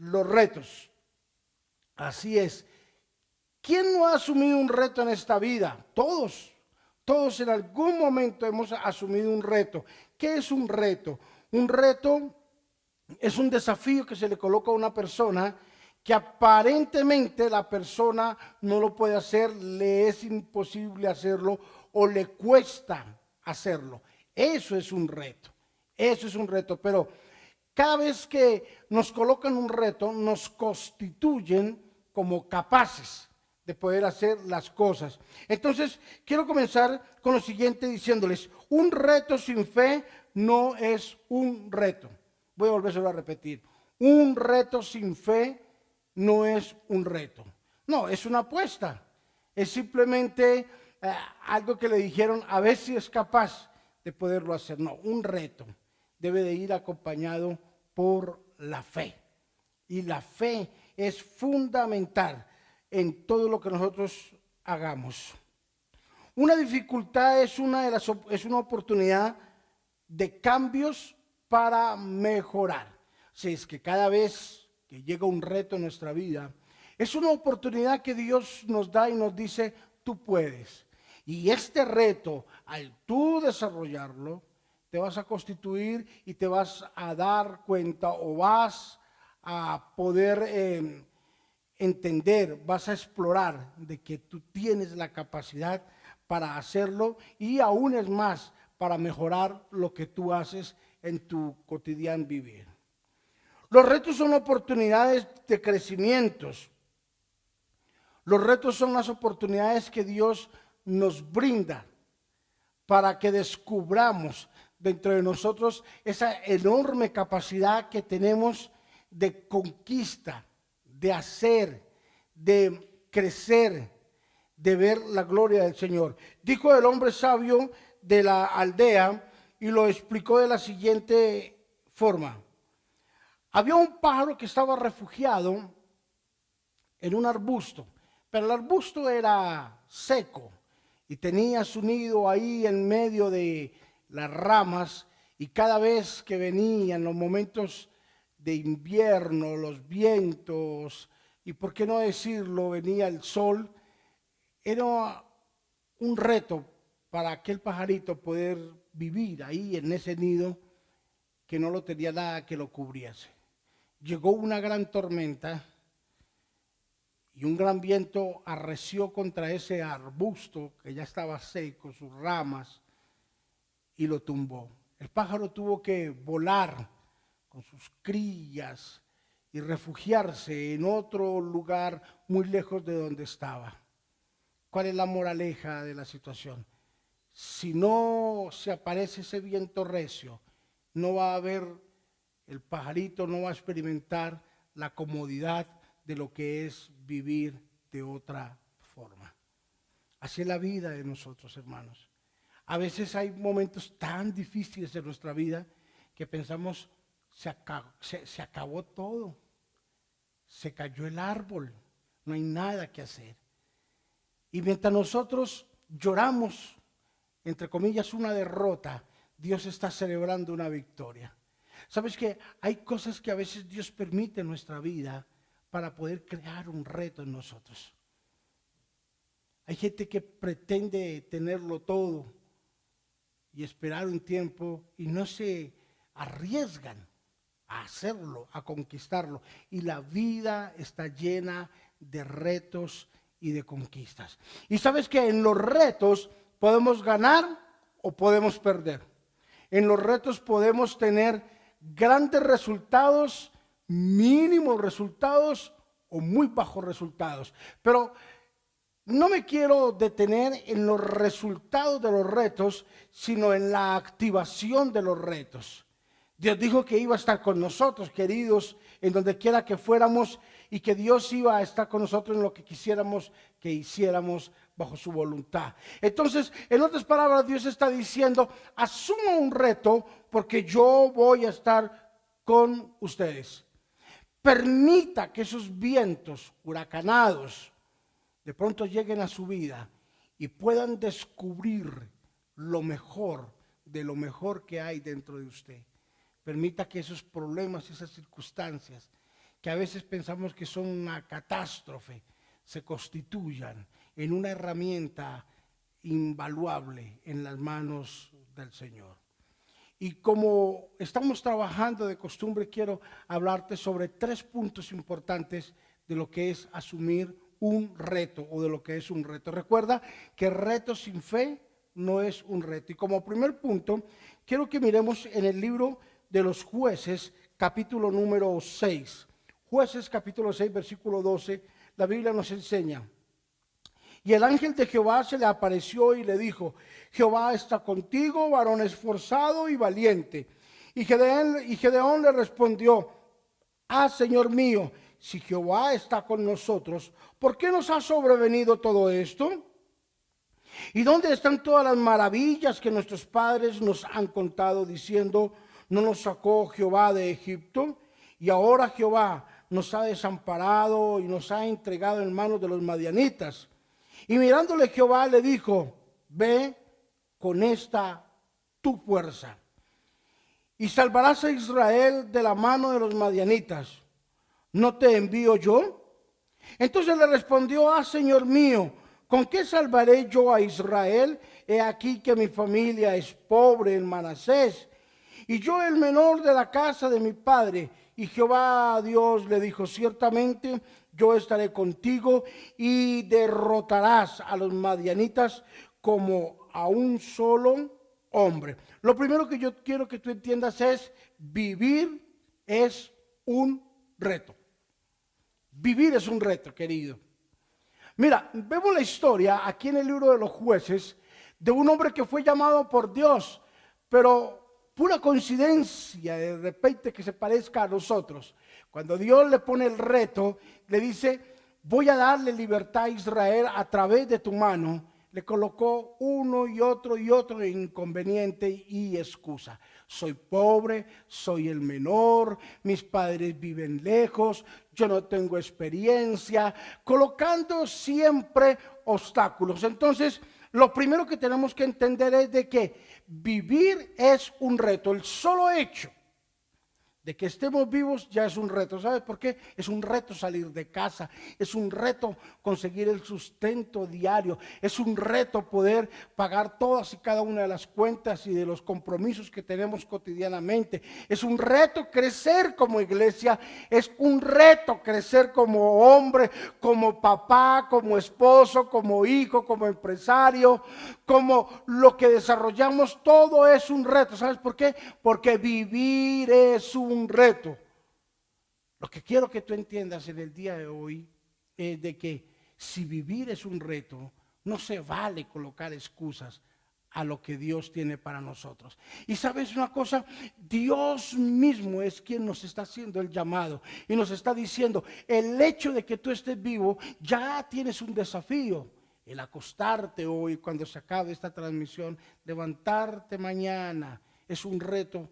los retos. Así es. ¿Quién no ha asumido un reto en esta vida? Todos. Todos en algún momento hemos asumido un reto. ¿Qué es un reto? Un reto es un desafío que se le coloca a una persona que aparentemente la persona no lo puede hacer, le es imposible hacerlo o le cuesta hacerlo. Eso es un reto, eso es un reto, pero cada vez que nos colocan un reto, nos constituyen como capaces de poder hacer las cosas. Entonces, quiero comenzar con lo siguiente diciéndoles, un reto sin fe no es un reto. Voy a volver a repetir. Un reto sin fe no es un reto. No, es una apuesta. Es simplemente eh, algo que le dijeron a ver si es capaz de poderlo hacer. No, un reto debe de ir acompañado por la fe. Y la fe es fundamental en todo lo que nosotros hagamos. Una dificultad es una, de las, es una oportunidad de cambios para mejorar. Si es que cada vez que llega un reto en nuestra vida, es una oportunidad que Dios nos da y nos dice, tú puedes. Y este reto, al tú desarrollarlo, te vas a constituir y te vas a dar cuenta o vas a poder em, entender, vas a explorar de que tú tienes la capacidad para hacerlo y aún es más, para mejorar lo que tú haces en tu cotidiano vivir. Los retos son oportunidades de crecimientos. Los retos son las oportunidades que Dios nos brinda para que descubramos dentro de nosotros esa enorme capacidad que tenemos de conquista, de hacer, de crecer, de ver la gloria del Señor. Dijo el hombre sabio de la aldea, y lo explicó de la siguiente forma. Había un pájaro que estaba refugiado en un arbusto, pero el arbusto era seco y tenía su nido ahí en medio de las ramas y cada vez que venían los momentos de invierno, los vientos y por qué no decirlo, venía el sol, era un reto para aquel pajarito poder vivir ahí en ese nido que no lo tenía nada que lo cubriese. Llegó una gran tormenta y un gran viento arreció contra ese arbusto que ya estaba seco, sus ramas, y lo tumbó. El pájaro tuvo que volar con sus crías y refugiarse en otro lugar muy lejos de donde estaba. ¿Cuál es la moraleja de la situación? si no se aparece ese viento recio, no va a haber, el pajarito no va a experimentar la comodidad de lo que es vivir de otra forma. Así es la vida de nosotros, hermanos. A veces hay momentos tan difíciles en nuestra vida que pensamos, se acabó, se acabó todo, se cayó el árbol, no hay nada que hacer. Y mientras nosotros lloramos entre comillas, una derrota, Dios está celebrando una victoria. Sabes que hay cosas que a veces Dios permite en nuestra vida para poder crear un reto en nosotros. Hay gente que pretende tenerlo todo y esperar un tiempo y no se arriesgan a hacerlo, a conquistarlo. Y la vida está llena de retos y de conquistas. Y sabes que en los retos Podemos ganar o podemos perder. En los retos podemos tener grandes resultados, mínimos resultados o muy bajos resultados. Pero no me quiero detener en los resultados de los retos, sino en la activación de los retos. Dios dijo que iba a estar con nosotros, queridos, en donde quiera que fuéramos, y que Dios iba a estar con nosotros en lo que quisiéramos que hiciéramos bajo su voluntad. Entonces, en otras palabras, Dios está diciendo, asuma un reto porque yo voy a estar con ustedes. Permita que esos vientos huracanados de pronto lleguen a su vida y puedan descubrir lo mejor de lo mejor que hay dentro de usted. Permita que esos problemas, esas circunstancias que a veces pensamos que son una catástrofe, se constituyan en una herramienta invaluable en las manos del Señor. Y como estamos trabajando de costumbre, quiero hablarte sobre tres puntos importantes de lo que es asumir un reto o de lo que es un reto. Recuerda que reto sin fe no es un reto. Y como primer punto, quiero que miremos en el libro de los jueces, capítulo número 6. Jueces, capítulo 6, versículo 12, la Biblia nos enseña. Y el ángel de Jehová se le apareció y le dijo, Jehová está contigo, varón esforzado y valiente. Y Gedeón, y Gedeón le respondió, ah, Señor mío, si Jehová está con nosotros, ¿por qué nos ha sobrevenido todo esto? ¿Y dónde están todas las maravillas que nuestros padres nos han contado diciendo, no nos sacó Jehová de Egipto? Y ahora Jehová nos ha desamparado y nos ha entregado en manos de los madianitas. Y mirándole Jehová le dijo, ve con esta tu fuerza y salvarás a Israel de la mano de los madianitas. ¿No te envío yo? Entonces le respondió, ah, Señor mío, ¿con qué salvaré yo a Israel? He aquí que mi familia es pobre en Manasés y yo el menor de la casa de mi padre. Y Jehová Dios le dijo, ciertamente yo estaré contigo y derrotarás a los madianitas como a un solo hombre. Lo primero que yo quiero que tú entiendas es, vivir es un reto. Vivir es un reto, querido. Mira, vemos la historia aquí en el libro de los jueces de un hombre que fue llamado por Dios, pero pura coincidencia de repente que se parezca a nosotros. Cuando Dios le pone el reto, le dice, voy a darle libertad a Israel a través de tu mano, le colocó uno y otro y otro inconveniente y excusa. Soy pobre, soy el menor, mis padres viven lejos, yo no tengo experiencia, colocando siempre obstáculos. Entonces, lo primero que tenemos que entender es de que vivir es un reto. El solo hecho de que estemos vivos ya es un reto. ¿Sabes por qué? Es un reto salir de casa, es un reto conseguir el sustento diario, es un reto poder pagar todas y cada una de las cuentas y de los compromisos que tenemos cotidianamente. Es un reto crecer como iglesia, es un reto crecer como hombre, como papá, como esposo, como hijo, como empresario, como lo que desarrollamos, todo es un reto. ¿Sabes por qué? Porque vivir es un un reto. Lo que quiero que tú entiendas en el día de hoy es de que si vivir es un reto, no se vale colocar excusas a lo que Dios tiene para nosotros. Y sabes una cosa, Dios mismo es quien nos está haciendo el llamado y nos está diciendo, el hecho de que tú estés vivo, ya tienes un desafío. El acostarte hoy cuando se acabe esta transmisión, levantarte mañana, es un reto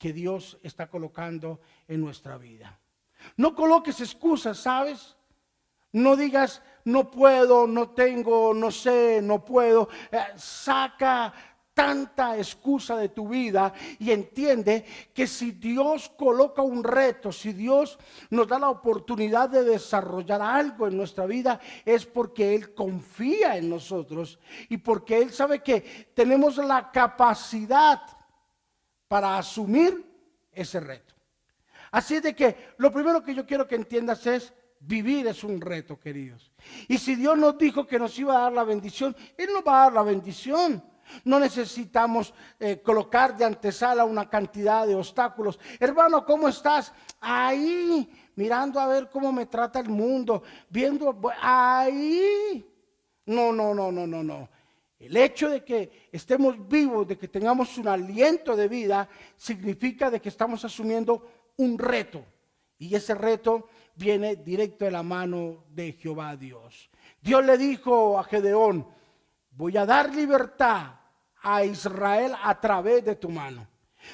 que Dios está colocando en nuestra vida. No coloques excusas, ¿sabes? No digas, no puedo, no tengo, no sé, no puedo. Eh, saca tanta excusa de tu vida y entiende que si Dios coloca un reto, si Dios nos da la oportunidad de desarrollar algo en nuestra vida, es porque Él confía en nosotros y porque Él sabe que tenemos la capacidad para asumir ese reto. Así de que lo primero que yo quiero que entiendas es, vivir es un reto, queridos. Y si Dios nos dijo que nos iba a dar la bendición, Él nos va a dar la bendición. No necesitamos eh, colocar de antesala una cantidad de obstáculos. Hermano, ¿cómo estás? Ahí, mirando a ver cómo me trata el mundo, viendo ahí. No, no, no, no, no, no. El hecho de que estemos vivos, de que tengamos un aliento de vida, significa de que estamos asumiendo un reto. Y ese reto viene directo de la mano de Jehová Dios. Dios le dijo a Gedeón, voy a dar libertad a Israel a través de tu mano.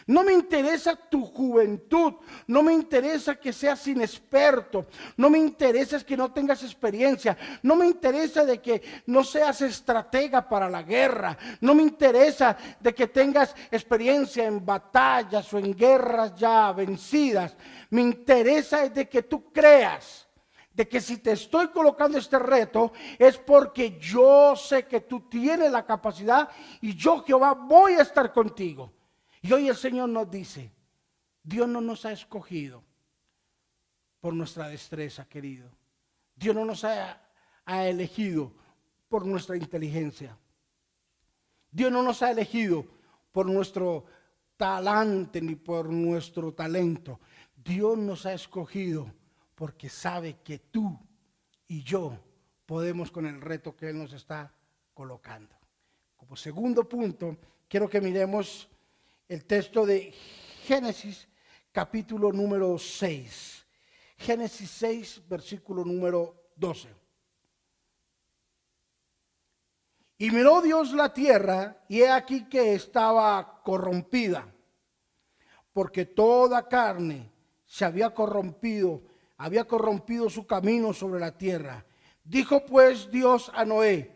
No me interesa tu juventud, no me interesa que seas inexperto, no me interesa que no tengas experiencia, no me interesa de que no seas estratega para la guerra, no me interesa de que tengas experiencia en batallas o en guerras ya vencidas, me interesa de que tú creas de que si te estoy colocando este reto es porque yo sé que tú tienes la capacidad y yo Jehová voy a estar contigo. Y hoy el Señor nos dice, Dios no nos ha escogido por nuestra destreza, querido. Dios no nos ha, elegido por nuestra inteligencia. Dios no nos ha elegido por nuestro talante ni por nuestro talento. Dios nos ha escogido porque sabe que tú y yo podemos con el reto que Él nos está colocando. Como segundo punto, quiero que miremos el texto de Génesis capítulo número 6. Génesis 6, versículo número 12. Y miró Dios la tierra y he aquí que estaba corrompida, porque toda carne se había corrompido, había corrompido su camino sobre la tierra. Dijo pues Dios a Noé,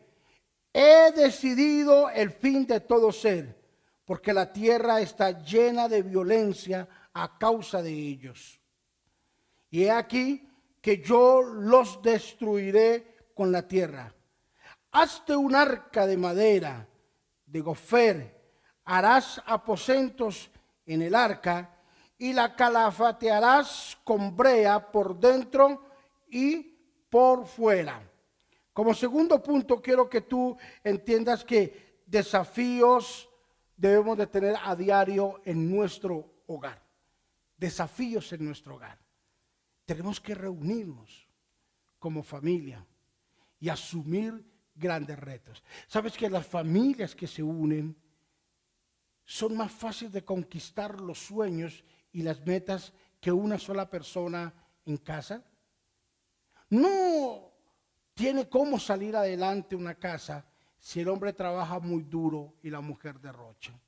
he decidido el fin de todo ser porque la tierra está llena de violencia a causa de ellos. Y he aquí que yo los destruiré con la tierra. Hazte un arca de madera, de gofer, harás aposentos en el arca y la calafatearás con brea por dentro y por fuera. Como segundo punto, quiero que tú entiendas que desafíos debemos de tener a diario en nuestro hogar. Desafíos en nuestro hogar. Tenemos que reunirnos como familia y asumir grandes retos. Sabes que las familias que se unen son más fáciles de conquistar los sueños y las metas que una sola persona en casa. No tiene cómo salir adelante una casa si el hombre trabaja muy duro y la mujer derrocha.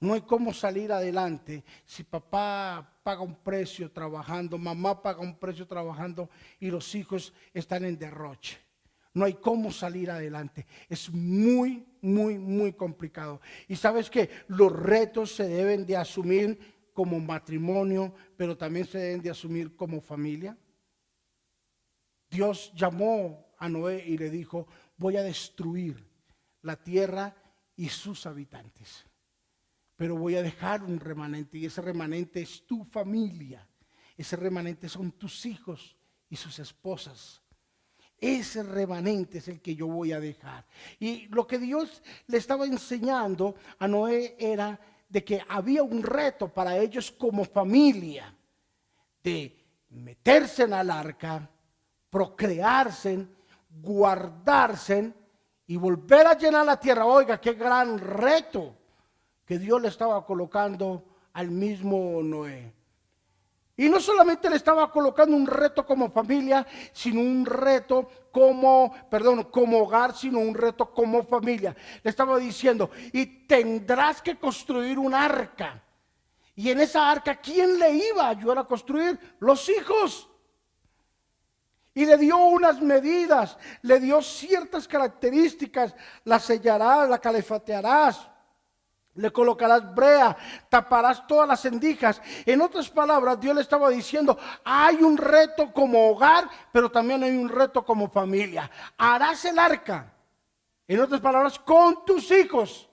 No hay cómo salir adelante si papá paga un precio trabajando, mamá paga un precio trabajando y los hijos están en derroche. No hay cómo salir adelante. Es muy, muy, muy complicado. Y sabes que los retos se deben de asumir como matrimonio, pero también se deben de asumir como familia. Dios llamó a Noé y le dijo, voy a destruir la tierra y sus habitantes. Pero voy a dejar un remanente y ese remanente es tu familia. Ese remanente son tus hijos y sus esposas. Ese remanente es el que yo voy a dejar. Y lo que Dios le estaba enseñando a Noé era de que había un reto para ellos como familia de meterse en el arca, procrearse, guardarse y volver a llenar la tierra. Oiga, qué gran reto que Dios le estaba colocando al mismo Noé. Y no solamente le estaba colocando un reto como familia, sino un reto como, perdón, como hogar, sino un reto como familia. Le estaba diciendo, y tendrás que construir un arca. Y en esa arca, ¿quién le iba a ayudar a construir? Los hijos. Y le dio unas medidas, le dio ciertas características, la sellarás, la calefatearás, le colocarás brea, taparás todas las endijas. En otras palabras, Dios le estaba diciendo, hay un reto como hogar, pero también hay un reto como familia. Harás el arca. En otras palabras, con tus hijos.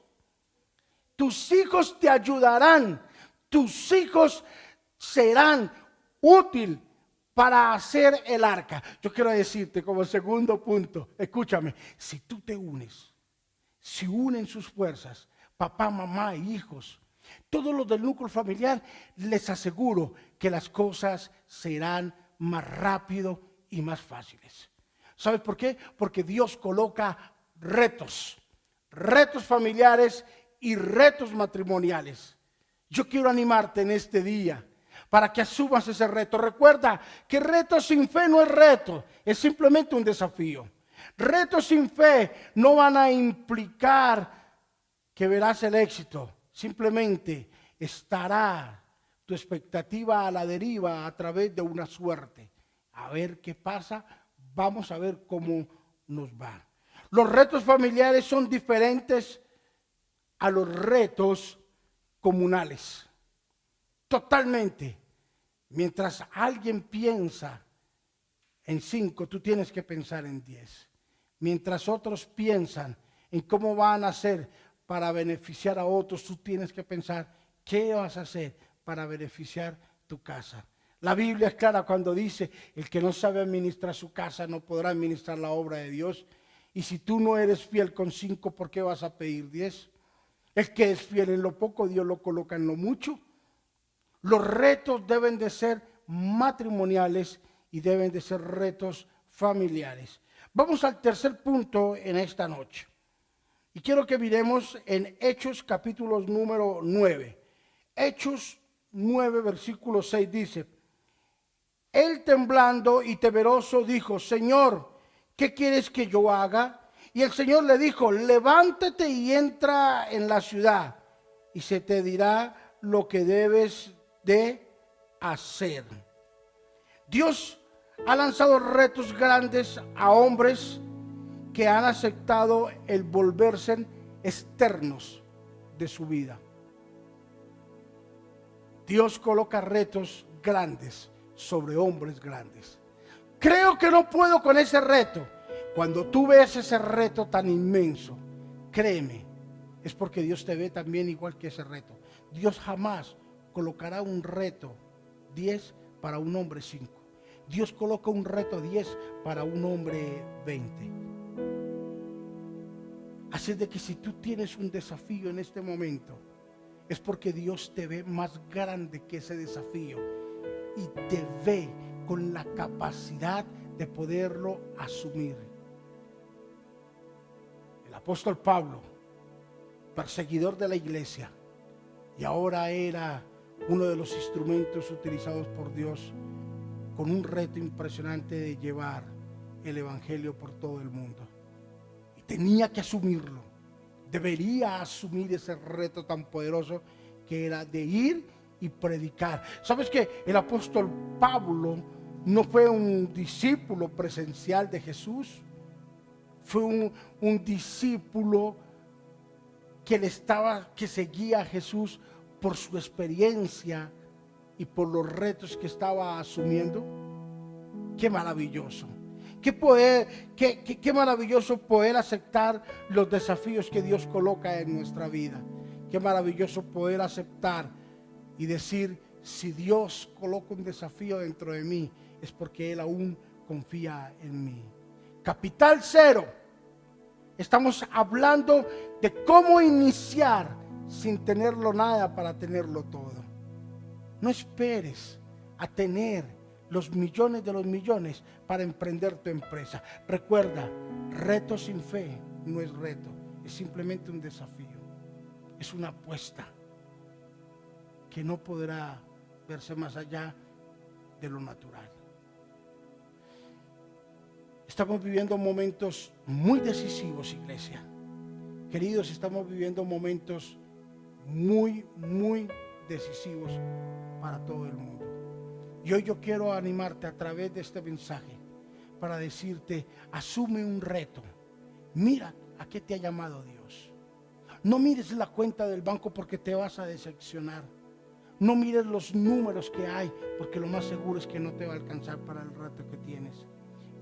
Tus hijos te ayudarán. Tus hijos serán útil para hacer el arca. Yo quiero decirte como segundo punto, escúchame, si tú te unes, si unen sus fuerzas, papá, mamá, hijos, todos los del núcleo familiar, les aseguro que las cosas serán más rápido y más fáciles. ¿Sabes por qué? Porque Dios coloca retos, retos familiares y retos matrimoniales. Yo quiero animarte en este día para que asumas ese reto. Recuerda que reto sin fe no es reto, es simplemente un desafío. Retos sin fe no van a implicar que verás el éxito, simplemente estará tu expectativa a la deriva a través de una suerte. A ver qué pasa, vamos a ver cómo nos va. Los retos familiares son diferentes a los retos comunales. Totalmente. Mientras alguien piensa en cinco, tú tienes que pensar en diez. Mientras otros piensan en cómo van a hacer para beneficiar a otros, tú tienes que pensar qué vas a hacer para beneficiar tu casa. La Biblia es clara cuando dice, el que no sabe administrar su casa no podrá administrar la obra de Dios. Y si tú no eres fiel con cinco, ¿por qué vas a pedir diez? El que es fiel en lo poco, Dios lo coloca en lo mucho. Los retos deben de ser matrimoniales y deben de ser retos familiares. Vamos al tercer punto en esta noche. Y quiero que miremos en Hechos capítulos número 9. Hechos 9, versículo 6 dice, Él temblando y temeroso dijo, Señor, ¿qué quieres que yo haga? Y el Señor le dijo, levántate y entra en la ciudad y se te dirá lo que debes de hacer. Dios ha lanzado retos grandes a hombres que han aceptado el volverse externos de su vida. Dios coloca retos grandes sobre hombres grandes. Creo que no puedo con ese reto. Cuando tú ves ese reto tan inmenso, créeme, es porque Dios te ve también igual que ese reto. Dios jamás colocará un reto 10 para un hombre 5. Dios coloca un reto 10 para un hombre 20. Así de que si tú tienes un desafío en este momento, es porque Dios te ve más grande que ese desafío y te ve con la capacidad de poderlo asumir. El apóstol Pablo, perseguidor de la iglesia, y ahora era uno de los instrumentos utilizados por Dios con un reto impresionante de llevar el Evangelio por todo el mundo. Y tenía que asumirlo. Debería asumir ese reto tan poderoso que era de ir y predicar. ¿Sabes que el apóstol Pablo no fue un discípulo presencial de Jesús? Fue un, un discípulo que le estaba, que seguía a Jesús por su experiencia y por los retos que estaba asumiendo. Qué maravilloso. Qué, poder, qué, qué, maravilloso poder aceptar los desafíos que Dios coloca en nuestra vida. Qué maravilloso poder aceptar y decir, si Dios coloca un desafío dentro de mí, es porque Él aún confía en mí. Capital cero. Estamos hablando de cómo iniciar sin tenerlo nada para tenerlo todo. No esperes a tener los millones de los millones para emprender tu empresa. Recuerda, reto sin fe no es reto, es simplemente un desafío. Es una apuesta que no podrá verse más allá de lo natural. Estamos viviendo momentos muy decisivos, iglesia. Queridos, estamos viviendo momentos muy, muy decisivos para todo el mundo. Y hoy yo quiero animarte a través de este mensaje para decirte, asume un reto. Mira a qué te ha llamado Dios. No mires la cuenta del banco porque te vas a decepcionar. No mires los números que hay porque lo más seguro es que no te va a alcanzar para el rato que tienes.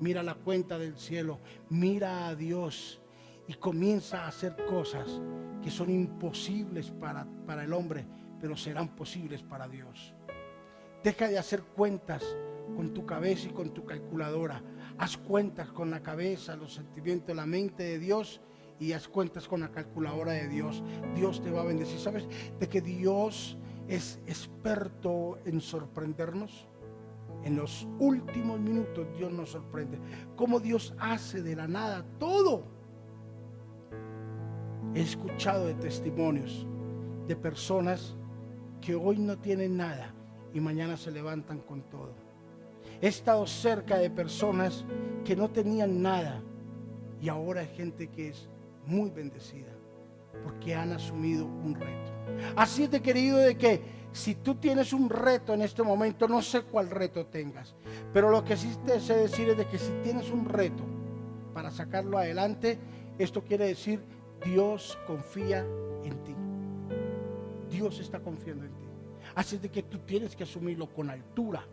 Mira la cuenta del cielo. Mira a Dios y comienza a hacer cosas que son imposibles para, para el hombre, pero serán posibles para Dios. Deja de hacer cuentas con tu cabeza y con tu calculadora. Haz cuentas con la cabeza, los sentimientos, la mente de Dios y haz cuentas con la calculadora de Dios. Dios te va a bendecir. ¿Sabes de que Dios es experto en sorprendernos? En los últimos minutos Dios nos sorprende. Cómo Dios hace de la nada todo He escuchado de testimonios de personas que hoy no tienen nada y mañana se levantan con todo. He estado cerca de personas que no tenían nada y ahora hay gente que es muy bendecida. porque han asumido un reto. Así de querido de que si tú tienes un reto en este momento, no sé cuál reto tengas, pero lo que sí te sé decir es de que si tienes un reto para sacarlo adelante, esto quiere decir Dios confía en ti. Dios está confiando en ti. Así de que tú tienes que asumirlo con altura,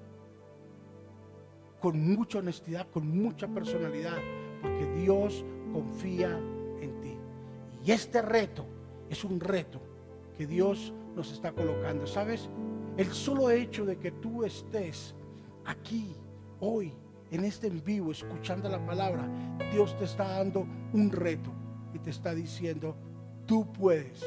con mucha honestidad, con mucha personalidad, porque Dios confía en ti. Y este reto es un reto que Dios nos está colocando. ¿Sabes? El solo hecho de que tú estés aquí, hoy, en este en vivo, escuchando la palabra, Dios te está dando un reto y te está diciendo, tú puedes